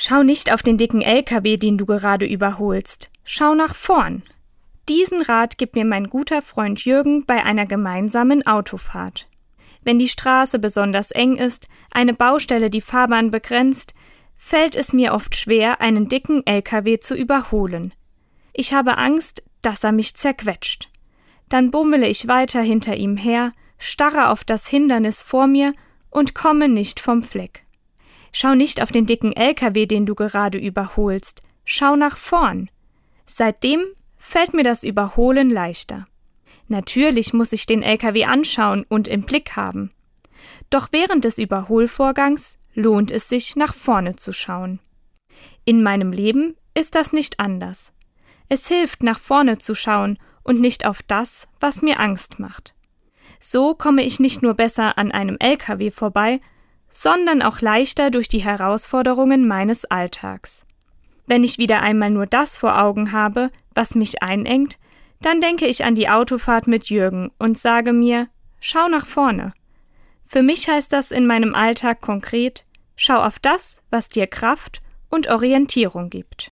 Schau nicht auf den dicken LKW, den du gerade überholst. Schau nach vorn. Diesen Rat gibt mir mein guter Freund Jürgen bei einer gemeinsamen Autofahrt. Wenn die Straße besonders eng ist, eine Baustelle die Fahrbahn begrenzt, fällt es mir oft schwer, einen dicken LKW zu überholen. Ich habe Angst, dass er mich zerquetscht. Dann bummele ich weiter hinter ihm her, starre auf das Hindernis vor mir und komme nicht vom Fleck. Schau nicht auf den dicken LKW, den du gerade überholst. Schau nach vorn. Seitdem fällt mir das Überholen leichter. Natürlich muss ich den LKW anschauen und im Blick haben. Doch während des Überholvorgangs lohnt es sich, nach vorne zu schauen. In meinem Leben ist das nicht anders. Es hilft, nach vorne zu schauen und nicht auf das, was mir Angst macht. So komme ich nicht nur besser an einem LKW vorbei, sondern auch leichter durch die Herausforderungen meines Alltags. Wenn ich wieder einmal nur das vor Augen habe, was mich einengt, dann denke ich an die Autofahrt mit Jürgen und sage mir, schau nach vorne. Für mich heißt das in meinem Alltag konkret, schau auf das, was dir Kraft und Orientierung gibt.